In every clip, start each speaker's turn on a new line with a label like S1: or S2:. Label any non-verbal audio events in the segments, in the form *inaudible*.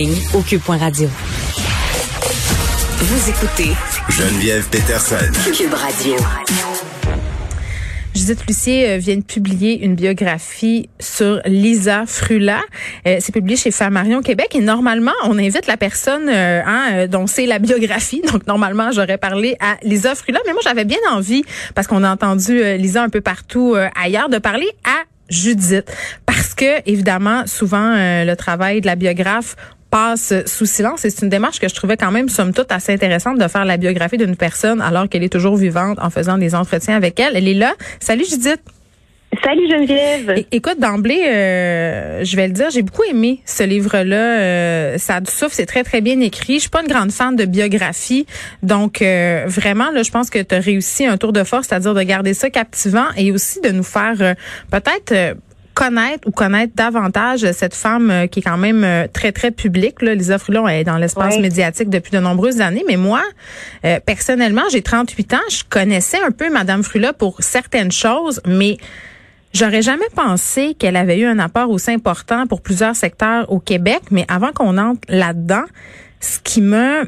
S1: Au cube.radio.
S2: Vous écoutez
S3: Geneviève Peterson.
S2: Cube Radio.
S4: Judith Lucier euh, vient de publier une biographie sur Lisa Frula. Euh, c'est publié chez Flammarion Québec et normalement, on invite la personne euh, hein, dont c'est la biographie. *laughs* Donc normalement, j'aurais parlé à Lisa Frula, mais moi j'avais bien envie parce qu'on a entendu euh, Lisa un peu partout ailleurs de parler à Judith parce que évidemment, souvent euh, le travail de la biographe passe sous silence et c'est une démarche que je trouvais quand même somme toute assez intéressante de faire la biographie d'une personne alors qu'elle est toujours vivante en faisant des entretiens avec elle. Elle est là. Salut Judith.
S5: Salut Geneviève.
S4: Écoute, d'emblée, euh, je vais le dire, j'ai beaucoup aimé ce livre-là. Euh, ça a du souffle, c'est très, très bien écrit. Je suis pas une grande fan de biographie. Donc, euh, vraiment, là, je pense que tu as réussi un tour de force, c'est-à-dire de garder ça captivant et aussi de nous faire euh, peut-être... connaître ou connaître davantage cette femme euh, qui est quand même euh, très très publique là. Lisa Frulon est dans l'espace médiatique depuis de nombreuses années mais moi euh, personnellement j'ai 38 ans je connaissais un peu madame Frula pour certaines choses mais J'aurais jamais pensé qu'elle avait eu un apport aussi important pour plusieurs secteurs au Québec, mais avant qu'on entre là-dedans, ce qui m'a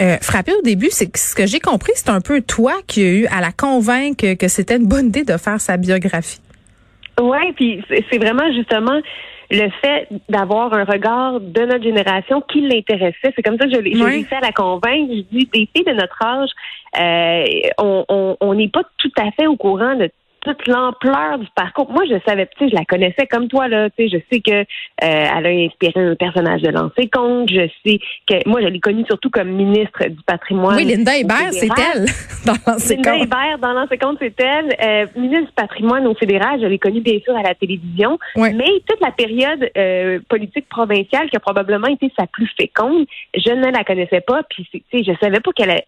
S4: euh, frappé au début, c'est que ce que j'ai compris, c'est un peu toi qui as eu à la convaincre que c'était une bonne idée de faire sa biographie.
S5: Ouais, puis c'est vraiment justement le fait d'avoir un regard de notre génération qui l'intéressait. C'est comme ça que je l'ai l'ai fait à la convaincre. Je dis des filles de notre âge, euh, on on- on n'est pas tout à fait au courant de toute l'ampleur du parcours. Moi, je savais, tu sais, je la connaissais comme toi là. Tu sais, je sais que euh, elle a inspiré un personnage de lancer compte. Je sais que moi, je l'ai connue surtout comme ministre du patrimoine.
S4: oui, Linda Hébert, c'est elle *laughs* dans
S5: Linda. Hébert, dans l'ancien compte, c'est elle. Euh, ministre du patrimoine au fédéral, je l'ai connue bien sûr à la télévision.
S4: Ouais.
S5: Mais toute la période euh, politique provinciale qui a probablement été sa plus féconde, je ne la connaissais pas. Puis, tu sais, je savais pas qu'elle.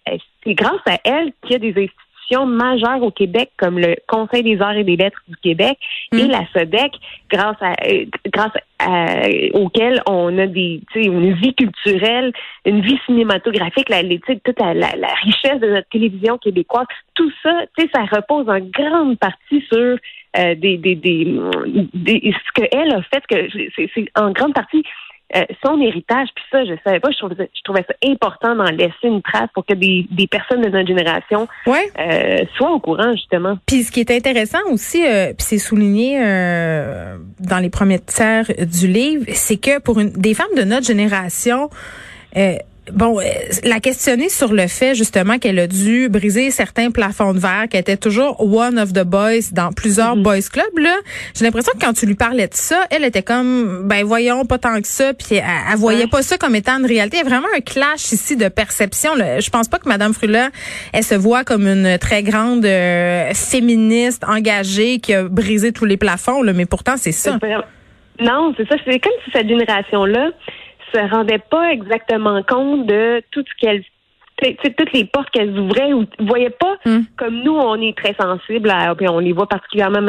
S5: C'est grâce à elle qu'il y a des institutions majeures au Québec comme le Conseil des arts et des lettres du Québec et
S4: Mm.
S5: la SODEC, grâce à euh, grâce à, auquel on a des une vie culturelle, une vie cinématographique, la, toute la, la- la richesse de notre télévision québécoise, tout ça, tu sais, ça repose en grande partie sur euh, des, des, des, des- ce qu'elle a fait, que c'est en grande partie euh, son héritage. Puis ça, je savais pas, je trouvais, ça- je trouvais ça important d'en laisser une trace pour que des, des personnes de notre génération
S4: Ouais.
S5: euh, soient au courant, justement.
S4: Puis ce qui est intéressant aussi, euh, puis c'est souligné dans les premiers tiers du livre, c'est que pour une, des femmes de notre génération, euh, bon, euh, la questionner sur le fait justement qu'elle a dû briser certains plafonds de verre, qu'elle était toujours one of the boys dans plusieurs boys clubs là. J'ai l'impression que quand tu lui parlais de ça, elle était comme ben voyons pas tant que ça, puis elle, elle voyait
S5: Ouais.
S4: pas ça comme étant une réalité. Il y a vraiment un clash ici de perception. là. Je pense pas que Madame Frula, elle se voit comme une très grande euh, féministe engagée qui a brisé tous les plafonds, là, mais pourtant c'est ça.
S5: Non, c'est ça. C'est comme si cette génération-là se rendait pas exactement compte de tout ce qu'elle toutes les portes qu'elles ouvraient ou voyait pas
S4: Mm.
S5: comme nous on est très sensibles à, puis on les voit particulièrement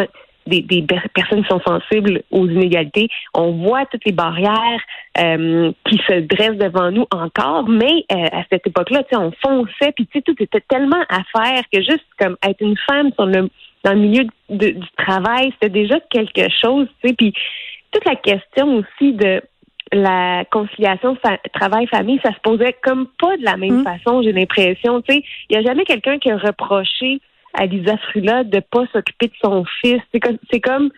S5: des, des per- personnes qui sont sensibles aux inégalités on voit toutes les barrières euh, qui se dressent devant nous encore mais euh, à cette époque-là tu sais on fonçait puis tu sais tout était tellement à faire que juste comme être une femme sur le dans le milieu de- du travail c'était déjà quelque chose tu sais puis toute la question aussi de la conciliation fa- travail-famille, ça se posait comme pas de la même
S4: Mm.
S5: façon, j'ai l'impression. Tu sais, il n'y a jamais quelqu'un qui a reproché à Lisa Frula de pas s'occuper de son fils. C'est comme, c'est comme,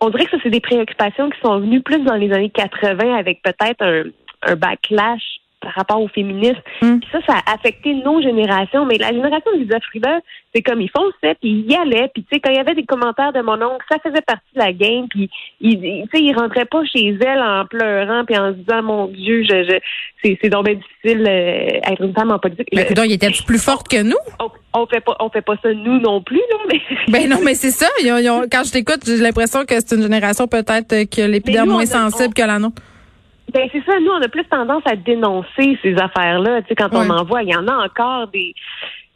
S5: on dirait que ça, c'est des préoccupations qui sont venues plus dans les années 80 avec peut-être un, un backlash par rapport au féminisme.
S4: Mm.
S5: Puis ça, ça a affecté nos générations. Mais la génération de Lisa c'est comme ils fonçaient, puis ils y allaient. Puis tu sais, quand il y avait des commentaires de mon oncle, ça faisait partie de la game. Puis il, il- tu sais, il rentrait pas chez elle en pleurant puis en se disant mon Dieu, je, je c'est c'est donc bien difficile euh, être une femme en politique.
S4: Mais donc, il était plus forte que nous?
S5: on, on fait pas on fait pas ça nous non plus là, mais *laughs*
S4: Ben non, mais c'est ça. Ils ont- ils ont- quand je t'écoute, j'ai l'impression que c'est une génération peut-être a l'épiderme moins
S5: on
S4: sensible que la nôtre.
S5: Ben c'est ça, nous on a plus tendance à dénoncer ces affaires-là. Tu sais, quand on en voit, il y en a encore des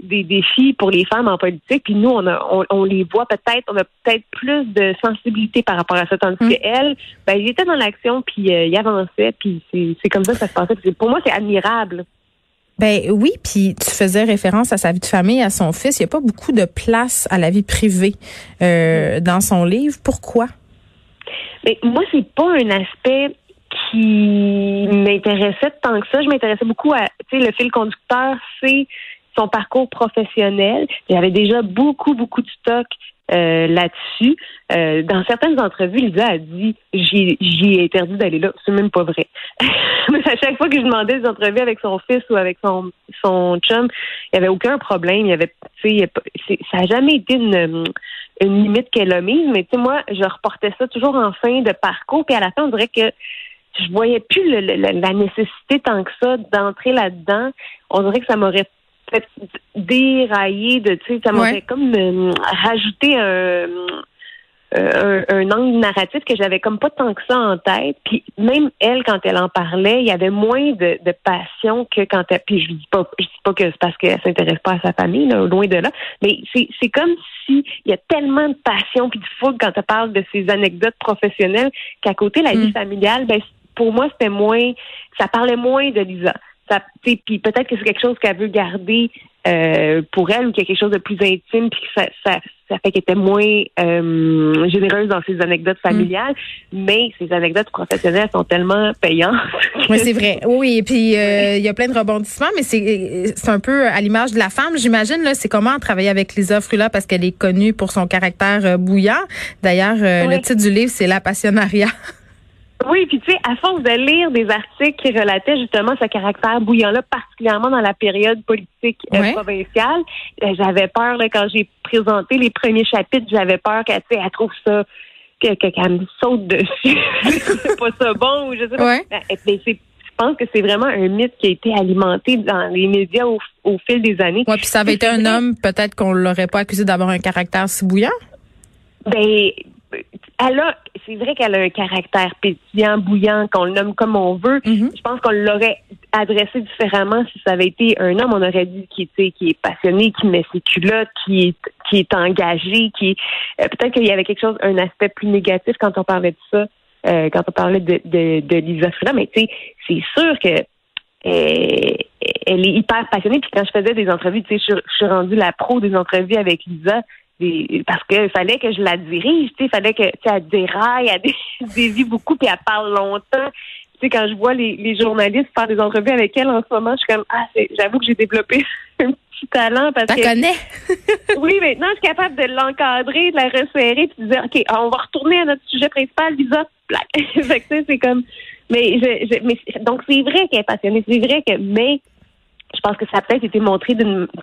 S5: des défis pour les femmes en politique, puis nous on a, on, les voit peut-être, on a peut-être plus de sensibilité par rapport à ça, tandis mm. elle, ben il était dans l'action, puis euh, il avançait, puis c'est comme ça que ça se passait. Pour moi c'est admirable.
S4: Ben oui, puis tu faisais référence à sa vie de famille, à son fils. Il n'y a pas beaucoup de place à la vie privée euh, dans son livre. Pourquoi?
S5: Mais moi, c'est pas un aspect qui m'intéressait tant que ça. Je m'intéressais beaucoup à, tu sais, le fil conducteur, c'est son parcours professionnel. J'avais déjà beaucoup, beaucoup de stock euh, là-dessus. Euh, dans certaines entrevues, Lisa a dit j'y ai interdit d'aller là. C'est même pas vrai. *laughs* Mais à chaque fois que je demandais des entrevues avec son fils ou avec son son chum, il n'y avait aucun problème. Il y avait, ça n'a jamais été une, une limite qu'elle a mise. Mais tu sais, moi, je reportais ça toujours en fin de parcours. Puis à la fin, on dirait que je voyais plus la nécessité tant que ça d'entrer là-dedans. On dirait que ça m'aurait fait dérailler de, tu sais, ça m'aurait comme euh, rajouté un, euh, un, angle narratif que j'avais comme pas tant que ça en tête. Puis même elle, quand elle en parlait, il y avait moins de, de passion que quand elle. Puis je dis pas, je dis pas que c'est parce qu'elle s'intéresse pas à sa famille, là, loin de là. Mais c'est, comme si il y a tellement de passion puis de fougue quand elle parle de ses anecdotes professionnelles qu'à côté la vie mm. familiale, ben pour moi c'était moins, ça parlait moins de Lisa puis peut-être que c'est quelque chose qu'elle veut garder euh, pour elle ou qu'il y a quelque chose de plus intime puis que ça, ça, ça fait qu'elle était moins euh, généreuse dans ses anecdotes mm. familiales, mais ses anecdotes professionnelles sont tellement payantes.
S4: Oui, c'est vrai. *laughs* Oui, et puis euh, il y a plein de rebondissements, mais c'est c'est un peu à l'image de la femme, j'imagine là, c'est comment travailler avec Lisa Frula parce qu'elle est connue pour son caractère bouillant. D'ailleurs, le titre du livre c'est La passionnariat. *laughs*
S5: Oui, puis tu sais, à force de lire des articles qui relataient justement ce caractère bouillant-là, particulièrement dans la période politique euh, provinciale, euh, j'avais peur là, quand j'ai présenté les premiers chapitres, j'avais peur qu'elle elle trouve ça qu'elle me saute dessus. *laughs* c'est pas ça bon ou je sais pas. Ben, mais je pense que c'est vraiment un mythe qui a été alimenté dans les médias au, fil des années.
S4: Oui, puis ça avait été un homme, peut-être qu'on l'aurait pas accusé d'avoir un caractère si bouillant?
S5: Ben, elle a, c'est vrai qu'elle a un caractère pétillant, bouillant, qu'on le nomme comme on veut. Mm-hmm. Je pense qu'on l'aurait adressé différemment si ça avait été un homme. On aurait dit qu'il était, qui est passionné, qui met ses culottes, qui est, qui est engagé, qui euh, peut-être qu'il y avait quelque chose, un aspect plus négatif quand on parlait de ça, euh, quand on parlait de, de, de Lisa Frida. Mais tu sais, c'est sûr que euh, elle est hyper passionnée. Puis quand je faisais des entrevues, tu sais, je, je suis rendue la pro des entrevues avec Lisa parce qu'il fallait que je la dirige, tu sais, fallait que tu elle déraille, elle *laughs* dévie beaucoup, puis elle parle longtemps. Tu sais, quand je vois les, les journalistes faire des entrevues avec elle en ce moment, je suis comme ah, j'avoue que j'ai développé *laughs* un petit talent parce que.
S4: connais? *laughs*
S5: oui, maintenant je suis capable de l'encadrer, de la resserrer, puis de dire ok, on va retourner à notre sujet principal, Lisa. fait que c'est comme, mais je, je mais donc c'est vrai qu'elle est passionnée, c'est vrai que mais je pense que ça a peut-être été montré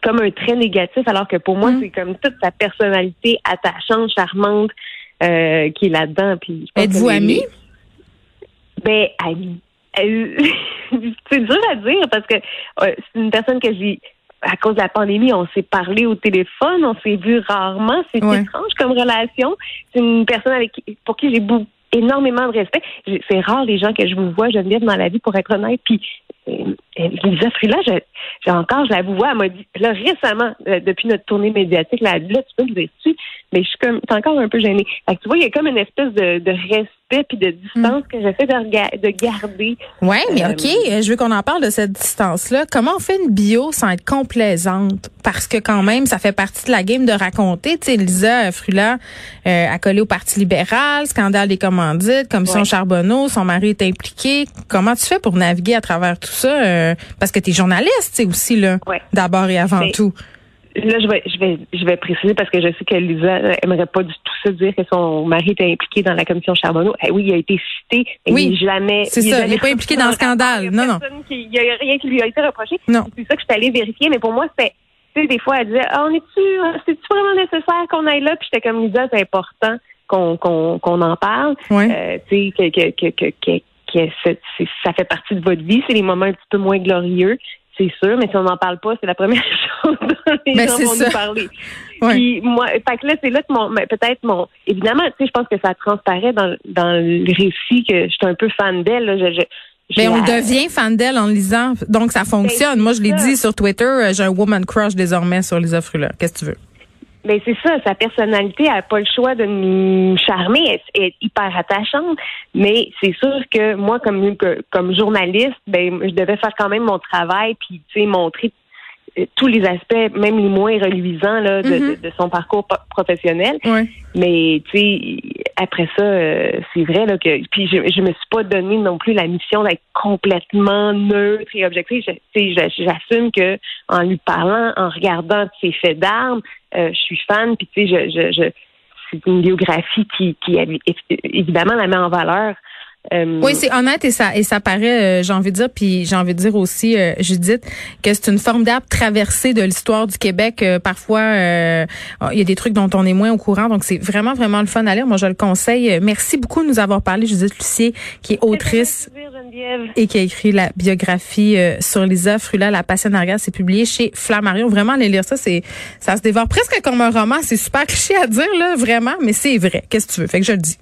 S5: comme un trait négatif, alors que pour moi, mm. c'est comme toute sa personnalité attachante, charmante euh, qui est là-dedans.
S4: Êtes-vous amie?
S5: Ben, amie. *laughs* c'est dur à dire parce que euh, c'est une personne que j'ai à cause de la pandémie, on s'est parlé au téléphone, on s'est vu rarement. C'est étrange comme relation. C'est une personne avec pour qui j'ai énormément de respect. C'est rare les gens que je vous vois, je viens dans la vie pour être honnête. Puis Lisa Frila, j'ai encore, je la vois, elle m'a dit, là, récemment, euh, depuis notre tournée médiatique, là, là tu peux me dire mais je suis comme, c'est encore un peu gênée. Fait que tu vois, il y a comme une espèce de, de respect puis de distance mm. que j'essaie de, de garder.
S4: Ouais, mais euh, OK, je veux qu'on en parle de cette distance-là. Comment on fait une bio sans être complaisante? Parce que quand même, ça fait partie de la game de raconter. Tu sais, Lisa Frula euh, a collé au Parti libéral, scandale des commandites, commission Charbonneau, son mari est impliqué. Comment tu fais pour naviguer à travers tout ça? Euh, parce que tu es journaliste, aussi, là, d'abord et avant tout?
S5: Là, je vais, je vais, je vais préciser parce que je sais que Lisa aimerait pas du tout se dire que son mari était impliqué dans la commission Charbonneau. Eh oui, il a été cité, mais
S4: oui,
S5: il jamais.
S4: C'est ça, il n'est pas impliqué dans le scandale. Non, non.
S5: il n'y a rien qui lui a été reproché. Non. C'est ça que je suis allée vérifier, mais pour moi, c'était, tu sais, des fois, elle disait, ah, on est-tu, c'est-tu vraiment nécessaire qu'on aille là? Puis j'étais comme Lisa, c'est important qu'on, qu'on, qu'on en parle. Euh, tu sais, que, que, que, que que ça fait partie de votre vie. C'est les moments un petit peu moins glorieux, c'est sûr, mais si on n'en parle pas, c'est la première *laughs* chose dont les
S4: ben,
S5: gens vont nous parler. *laughs* Puis moi, fait que là, c'est là que mon, peut-être mon, évidemment, tu sais, je pense que ça transparaît dans, dans le récit que je suis un peu fan d'elle. Je, je,
S4: Mais on devient fan d'elle en lisant, donc ça fonctionne.
S5: Ben,
S4: Moi, je l'ai dit sur Twitter, euh, j'ai un woman crush désormais sur Lisa Frula. Qu'est-ce que tu veux?
S5: Mais c'est ça, sa personnalité n'a pas le choix de nous charmer, elle, est hyper attachante. Mais c'est sûr que moi, comme comme journaliste, ben je devais faire quand même mon travail, puis tu sais montrer euh, tous les aspects, même les moins reluisants là, de,
S4: Mhm.
S5: de- de son parcours professionnel.
S4: Oui.
S5: Mais tu sais, après ça, euh, c'est vrai là que puis je, je me suis pas donné non plus la mission d'être complètement neutre et objective. J'assume que en lui parlant, en regardant ses faits d'armes, euh, je suis fan. Puis tu sais, je, je, je c'est une biographie qui, qui évi- évidemment la met en valeur. Euh,
S4: Oui, c'est honnête et ça et ça paraît, euh, j'ai envie de dire, puis j'ai envie de dire aussi, euh, Judith, que c'est une formidable traversée de l'histoire du Québec. Parfois, il y a des trucs dont on est moins au courant, donc c'est vraiment vraiment le fun à lire. Moi, je le conseille. Merci beaucoup de nous avoir parlé, Judith Lucier, qui est autrice et qui a écrit la biographie sur Lisa Frula, La Passion Arrière. C'est publié chez Flammarion. Vraiment, aller lire ça, c'est ça se dévore presque comme un roman. C'est super cliché à dire, là, vraiment, mais c'est vrai. Qu'est-ce que tu veux? Fait que je le dis.